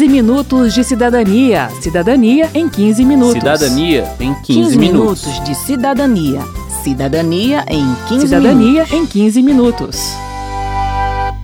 15 minutos de cidadania. Cidadania em 15 minutos. Cidadania em 15, 15 minutos. minutos de cidadania. Cidadania em 15 Cidadania minutos. em 15 minutos.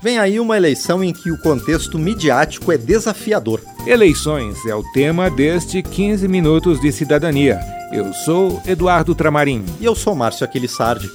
Vem aí uma eleição em que o contexto midiático é desafiador. Eleições é o tema deste 15 Minutos de Cidadania. Eu sou Eduardo Tramarim. E eu sou Márcio Aquilissardi.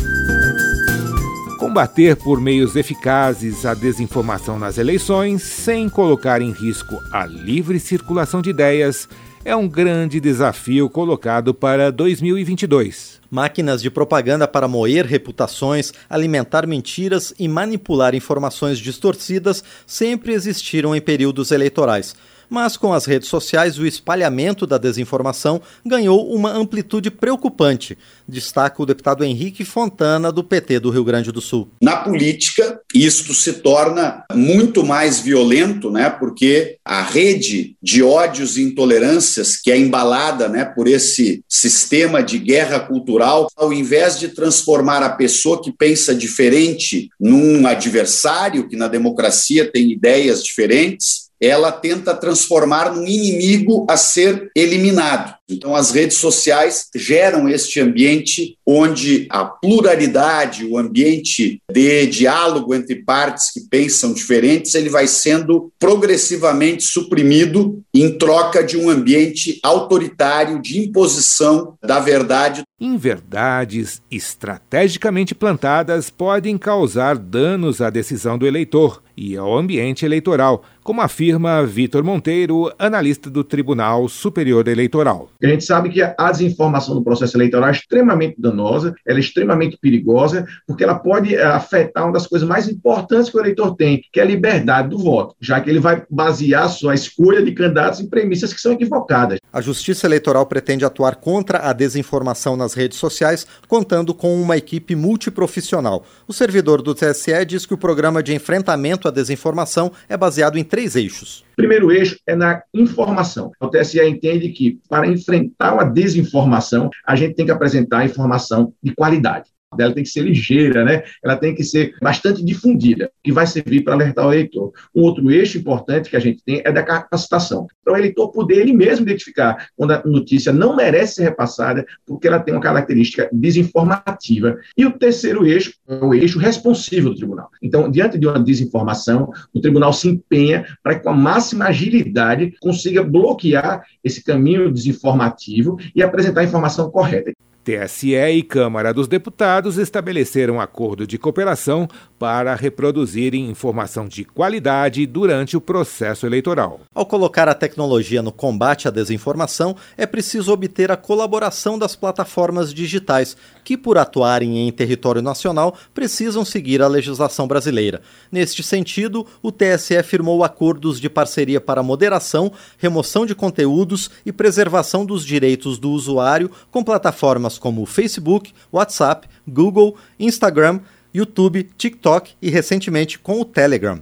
Combater por meios eficazes a desinformação nas eleições, sem colocar em risco a livre circulação de ideias, é um grande desafio colocado para 2022. Máquinas de propaganda para moer reputações, alimentar mentiras e manipular informações distorcidas sempre existiram em períodos eleitorais. Mas com as redes sociais, o espalhamento da desinformação ganhou uma amplitude preocupante, destaca o deputado Henrique Fontana, do PT do Rio Grande do Sul. Na política, isto se torna muito mais violento, né? Porque a rede de ódios e intolerâncias que é embalada, né, por esse sistema de guerra cultural, ao invés de transformar a pessoa que pensa diferente num adversário que na democracia tem ideias diferentes, ela tenta transformar num inimigo a ser eliminado. Então, as redes sociais geram este ambiente onde a pluralidade, o ambiente de diálogo entre partes que pensam diferentes, ele vai sendo progressivamente suprimido em troca de um ambiente autoritário de imposição da verdade. Inverdades estrategicamente plantadas podem causar danos à decisão do eleitor e ao ambiente eleitoral, como afirma Vitor Monteiro, analista do Tribunal Superior Eleitoral. A gente sabe que a desinformação no processo eleitoral é extremamente danosa, ela é extremamente perigosa, porque ela pode afetar uma das coisas mais importantes que o eleitor tem, que é a liberdade do voto, já que ele vai basear sua escolha de candidatos em premissas que são equivocadas. A Justiça Eleitoral pretende atuar contra a desinformação nas redes sociais, contando com uma equipe multiprofissional. O servidor do TSE diz que o programa de enfrentamento à desinformação é baseado em três eixos. Primeiro eixo é na informação. O TSE entende que, para enfrentar a desinformação, a gente tem que apresentar informação de qualidade. Ela tem que ser ligeira, né? ela tem que ser bastante difundida, que vai servir para alertar o eleitor. Um outro eixo importante que a gente tem é da capacitação. Para o eleitor poder ele mesmo identificar quando a notícia não merece ser repassada, porque ela tem uma característica desinformativa. E o terceiro eixo é o eixo responsivo do tribunal. Então, diante de uma desinformação, o tribunal se empenha para que, com a máxima agilidade, consiga bloquear esse caminho desinformativo e apresentar a informação correta. TSE e Câmara dos Deputados estabeleceram acordo de cooperação para reproduzirem informação de qualidade durante o processo eleitoral. Ao colocar a tecnologia no combate à desinformação, é preciso obter a colaboração das plataformas digitais, que, por atuarem em território nacional, precisam seguir a legislação brasileira. Neste sentido, o TSE firmou acordos de parceria para moderação, remoção de conteúdos e preservação dos direitos do usuário com plataformas como Facebook, WhatsApp, Google, Instagram, YouTube, TikTok e recentemente com o Telegram.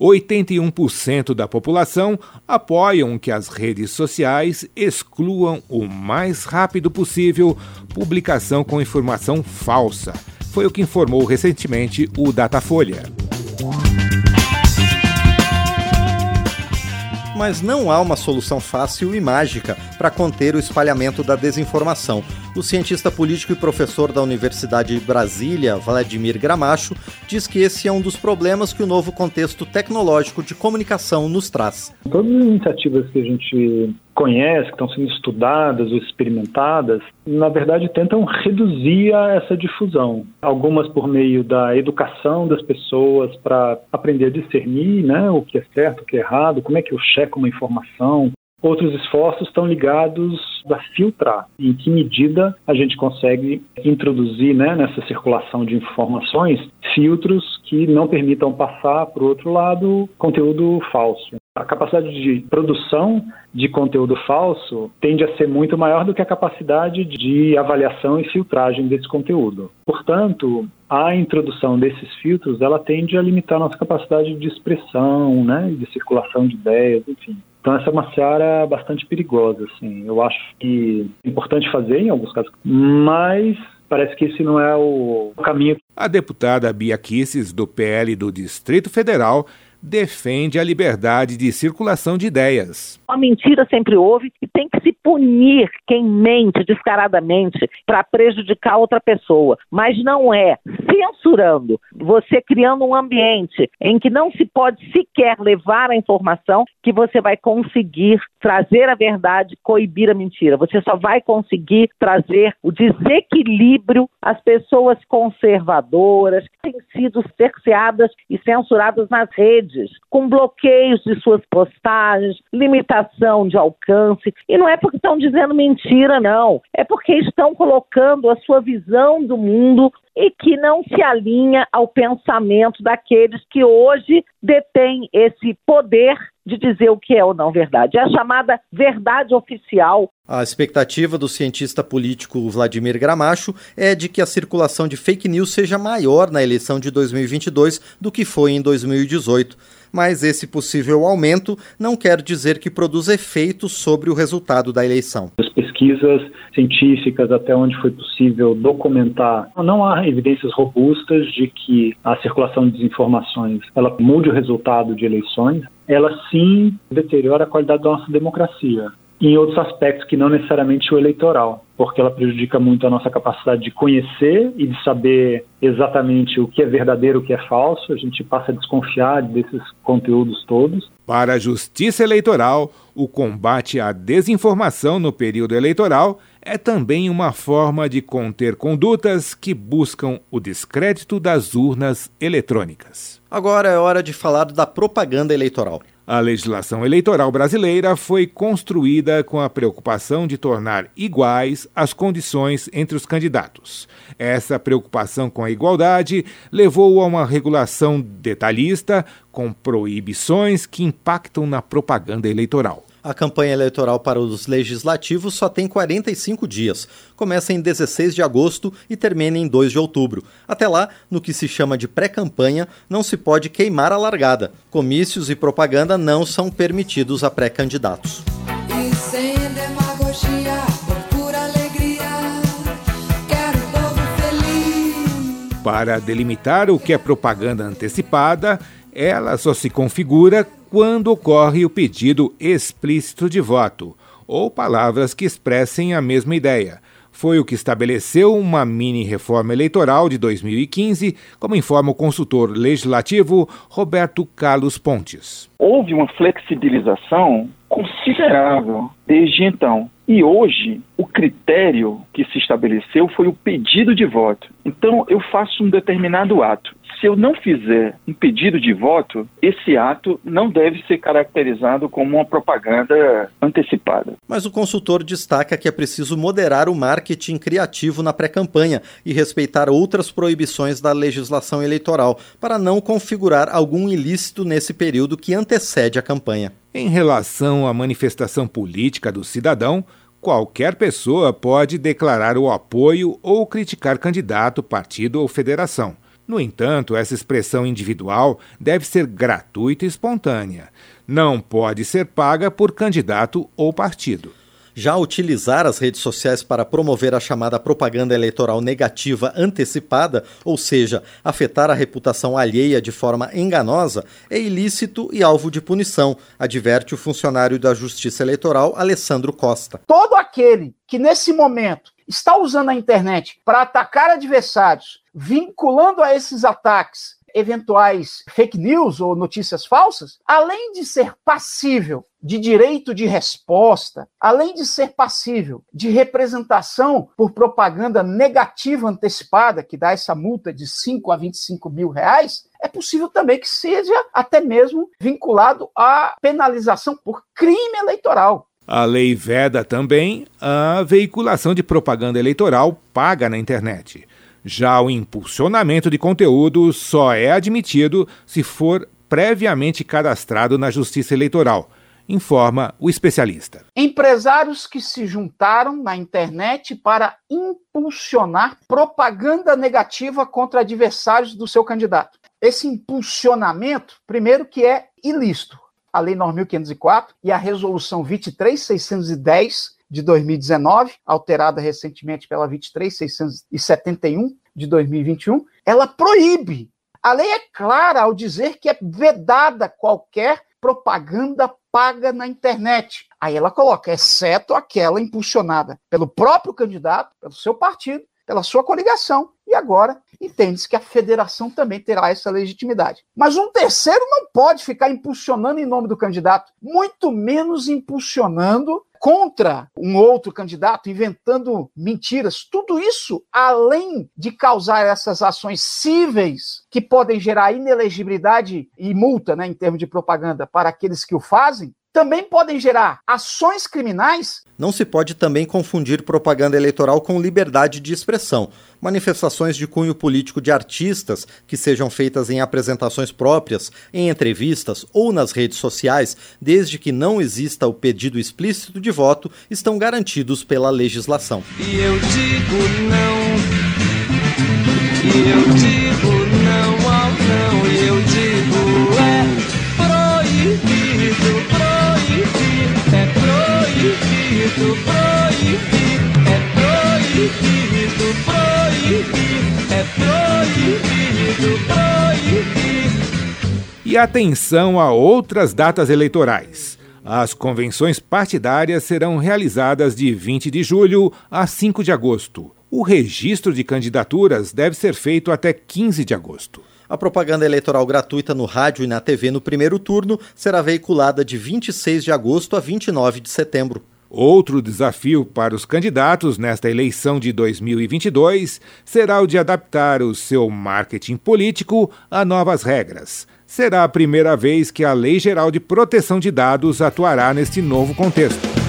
81% da população apoiam que as redes sociais excluam o mais rápido possível publicação com informação falsa. Foi o que informou recentemente o Datafolha. Mas não há uma solução fácil e mágica para conter o espalhamento da desinformação. O cientista político e professor da Universidade de Brasília, Vladimir Gramacho, diz que esse é um dos problemas que o novo contexto tecnológico de comunicação nos traz. Todas as iniciativas que a gente conhece, que estão sendo estudadas ou experimentadas, na verdade tentam reduzir essa difusão. Algumas por meio da educação das pessoas para aprender a discernir né, o que é certo, o que é errado, como é que eu checo uma informação, Outros esforços estão ligados a filtrar em que medida a gente consegue introduzir né, nessa circulação de informações filtros que não permitam passar para o outro lado conteúdo falso. A capacidade de produção de conteúdo falso tende a ser muito maior do que a capacidade de avaliação e filtragem desse conteúdo. Portanto, a introdução desses filtros ela tende a limitar a nossa capacidade de expressão, né, de circulação de ideias, enfim. Então essa é uma seara bastante perigosa, assim. Eu acho que é importante fazer em alguns casos, mas parece que esse não é o caminho. A deputada Bia Kisses, do PL do Distrito Federal, defende a liberdade de circulação de ideias. A mentira sempre houve e tem que se punir quem mente descaradamente para prejudicar outra pessoa. Mas não é censurando, você criando um ambiente em que não se pode sequer levar a informação que você vai conseguir trazer a verdade, coibir a mentira. Você só vai conseguir trazer o desequilíbrio às pessoas conservadoras que têm sido cerceadas e censuradas nas redes, com bloqueios de suas postagens, limitação de alcance. E não é porque estão dizendo mentira, não. É porque estão colocando a sua visão do mundo e que não se alinha ao pensamento daqueles que hoje detêm esse poder de dizer o que é ou não verdade. É a chamada verdade oficial. A expectativa do cientista político Vladimir Gramacho é de que a circulação de fake news seja maior na eleição de 2022 do que foi em 2018 mas esse possível aumento não quer dizer que produza efeitos sobre o resultado da eleição. As pesquisas científicas, até onde foi possível documentar, não há evidências robustas de que a circulação de desinformações ela mude o resultado de eleições. Ela sim deteriora a qualidade da nossa democracia em outros aspectos que não necessariamente o eleitoral, porque ela prejudica muito a nossa capacidade de conhecer e de saber exatamente o que é verdadeiro, o que é falso. A gente passa a desconfiar desses conteúdos todos. Para a Justiça Eleitoral, o combate à desinformação no período eleitoral é também uma forma de conter condutas que buscam o descrédito das urnas eletrônicas. Agora é hora de falar da propaganda eleitoral. A legislação eleitoral brasileira foi construída com a preocupação de tornar iguais as condições entre os candidatos. Essa preocupação com a igualdade levou a uma regulação detalhista com proibições que impactam na propaganda eleitoral. A campanha eleitoral para os legislativos só tem 45 dias. Começa em 16 de agosto e termina em 2 de outubro. Até lá, no que se chama de pré-campanha, não se pode queimar a largada. Comícios e propaganda não são permitidos a pré-candidatos. Para delimitar o que é propaganda antecipada, ela só se configura quando ocorre o pedido explícito de voto, ou palavras que expressem a mesma ideia. Foi o que estabeleceu uma mini-reforma eleitoral de 2015, como informa o consultor legislativo Roberto Carlos Pontes. Houve uma flexibilização considerável desde então. E hoje, o critério que se estabeleceu foi o pedido de voto. Então, eu faço um determinado ato se eu não fizer um pedido de voto, esse ato não deve ser caracterizado como uma propaganda antecipada. Mas o consultor destaca que é preciso moderar o marketing criativo na pré-campanha e respeitar outras proibições da legislação eleitoral, para não configurar algum ilícito nesse período que antecede a campanha. Em relação à manifestação política do cidadão, qualquer pessoa pode declarar o apoio ou criticar candidato, partido ou federação. No entanto, essa expressão individual deve ser gratuita e espontânea. Não pode ser paga por candidato ou partido. Já utilizar as redes sociais para promover a chamada propaganda eleitoral negativa antecipada, ou seja, afetar a reputação alheia de forma enganosa, é ilícito e alvo de punição, adverte o funcionário da Justiça Eleitoral, Alessandro Costa. Todo aquele que nesse momento está usando a internet para atacar adversários, vinculando a esses ataques eventuais fake news ou notícias falsas, além de ser passível de direito de resposta, além de ser passível de representação por propaganda negativa antecipada, que dá essa multa de 5 a 25 mil reais, é possível também que seja até mesmo vinculado à penalização por crime eleitoral. A lei veda também a veiculação de propaganda eleitoral paga na internet. Já o impulsionamento de conteúdo só é admitido se for previamente cadastrado na Justiça Eleitoral, informa o especialista. Empresários que se juntaram na internet para impulsionar propaganda negativa contra adversários do seu candidato. Esse impulsionamento, primeiro que é ilícito, a Lei 9.504 e a Resolução 23610 de 2019, alterada recentemente pela 23671 de 2021, ela proíbe A lei é clara ao dizer que é vedada qualquer propaganda paga na internet. Aí ela coloca, exceto aquela impulsionada pelo próprio candidato, pelo seu partido, pela sua coligação. E agora entende-se que a federação também terá essa legitimidade. Mas um terceiro não pode ficar impulsionando em nome do candidato, muito menos impulsionando contra um outro candidato, inventando mentiras. Tudo isso, além de causar essas ações cíveis que podem gerar inelegibilidade e multa, né, em termos de propaganda, para aqueles que o fazem, também podem gerar ações criminais. Não se pode também confundir propaganda eleitoral com liberdade de expressão. Manifestações de cunho político de artistas que sejam feitas em apresentações próprias, em entrevistas ou nas redes sociais, desde que não exista o pedido explícito de voto, estão garantidos pela legislação. E eu digo não. E eu digo proibido, proibido, é proibido, proibido, é proibido, proibido. E atenção a outras datas eleitorais. As convenções partidárias serão realizadas de 20 de julho a 5 de agosto. O registro de candidaturas deve ser feito até 15 de agosto. A propaganda eleitoral gratuita no rádio e na TV no primeiro turno será veiculada de 26 de agosto a 29 de setembro. Outro desafio para os candidatos nesta eleição de 2022 será o de adaptar o seu marketing político a novas regras. Será a primeira vez que a Lei Geral de Proteção de Dados atuará neste novo contexto.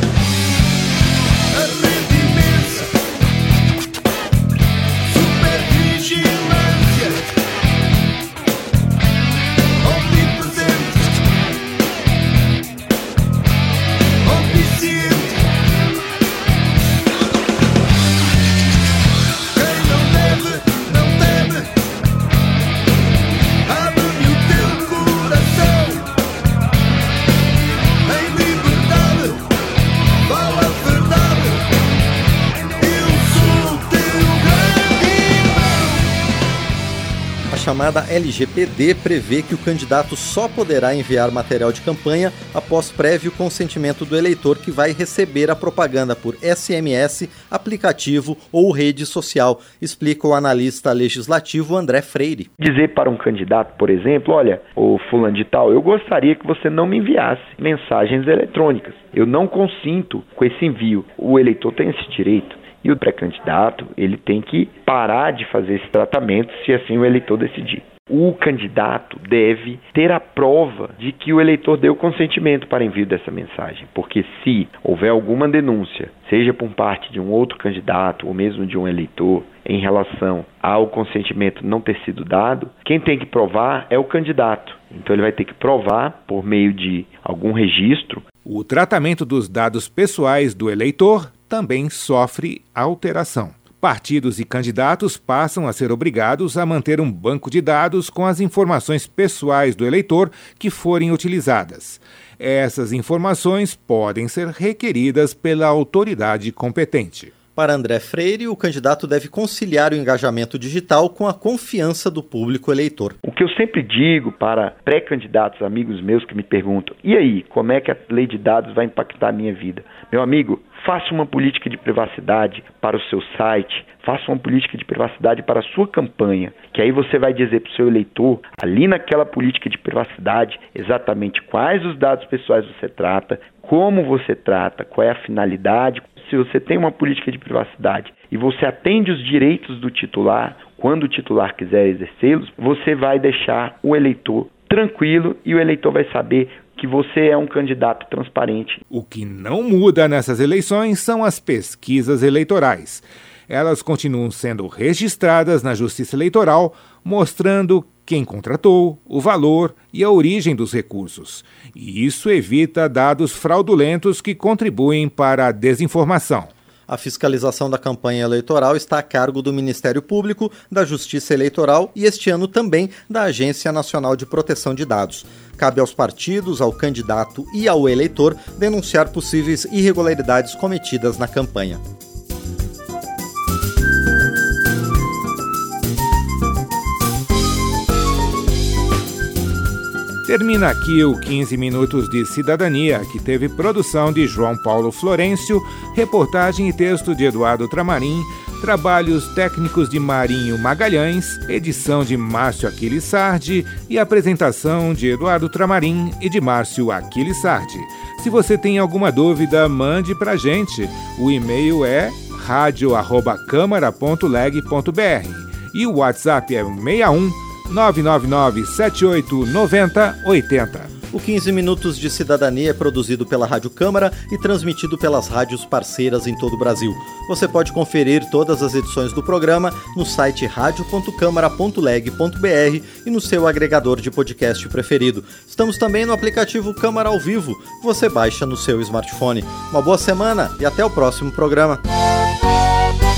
Chamada LGPD prevê que o candidato só poderá enviar material de campanha após prévio consentimento do eleitor que vai receber a propaganda por SMS, aplicativo ou rede social, explica o analista legislativo André Freire. Dizer para um candidato, por exemplo, olha, o fulano de tal, eu gostaria que você não me enviasse mensagens eletrônicas. Eu não consinto com esse envio. O eleitor tem esse direito. E o pré-candidato, ele tem que parar de fazer esse tratamento se assim o eleitor decidir. O candidato deve ter a prova de que o eleitor deu consentimento para envio dessa mensagem, porque se houver alguma denúncia, seja por parte de um outro candidato ou mesmo de um eleitor, em relação ao consentimento não ter sido dado, quem tem que provar é o candidato. Então ele vai ter que provar por meio de algum registro. O tratamento dos dados pessoais do eleitor também sofre alteração. Partidos e candidatos passam a ser obrigados a manter um banco de dados com as informações pessoais do eleitor que forem utilizadas. Essas informações podem ser requeridas pela autoridade competente. Para André Freire, o candidato deve conciliar o engajamento digital com a confiança do público eleitor. O que eu sempre digo para pré-candidatos, amigos meus que me perguntam: e aí, como é que a lei de dados vai impactar a minha vida? Meu amigo, faça uma política de privacidade para o seu site, faça uma política de privacidade para a sua campanha, que aí você vai dizer para o seu eleitor, ali naquela política de privacidade, exatamente quais os dados pessoais você trata, como você trata, qual é a finalidade, se você tem uma política de privacidade e você atende os direitos do titular, quando o titular quiser exercê-los, você vai deixar o eleitor tranquilo e o eleitor vai saber que você é um candidato transparente. O que não muda nessas eleições são as pesquisas eleitorais. Elas continuam sendo registradas na Justiça Eleitoral, mostrando quem contratou, o valor e a origem dos recursos. E isso evita dados fraudulentos que contribuem para a desinformação. A fiscalização da campanha eleitoral está a cargo do Ministério Público, da Justiça Eleitoral e este ano também da Agência Nacional de Proteção de Dados. Cabe aos partidos, ao candidato e ao eleitor denunciar possíveis irregularidades cometidas na campanha. Termina aqui o 15 Minutos de Cidadania, que teve produção de João Paulo Florencio, reportagem e texto de Eduardo Tramarim, trabalhos técnicos de Marinho Magalhães, edição de Márcio Aquiles Sardi e apresentação de Eduardo Tramarim e de Márcio Aquiles Sardi. Se você tem alguma dúvida, mande pra gente. O e-mail é radio@câmara.leg.br e o WhatsApp é 61 999 78 90 80. O 15 Minutos de Cidadania é produzido pela Rádio Câmara e transmitido pelas rádios parceiras em todo o Brasil. Você pode conferir todas as edições do programa no site radio.câmara.leg.br e no seu agregador de podcast preferido. Estamos também no aplicativo Câmara ao Vivo. Você baixa no seu smartphone. Uma boa semana e até o próximo programa.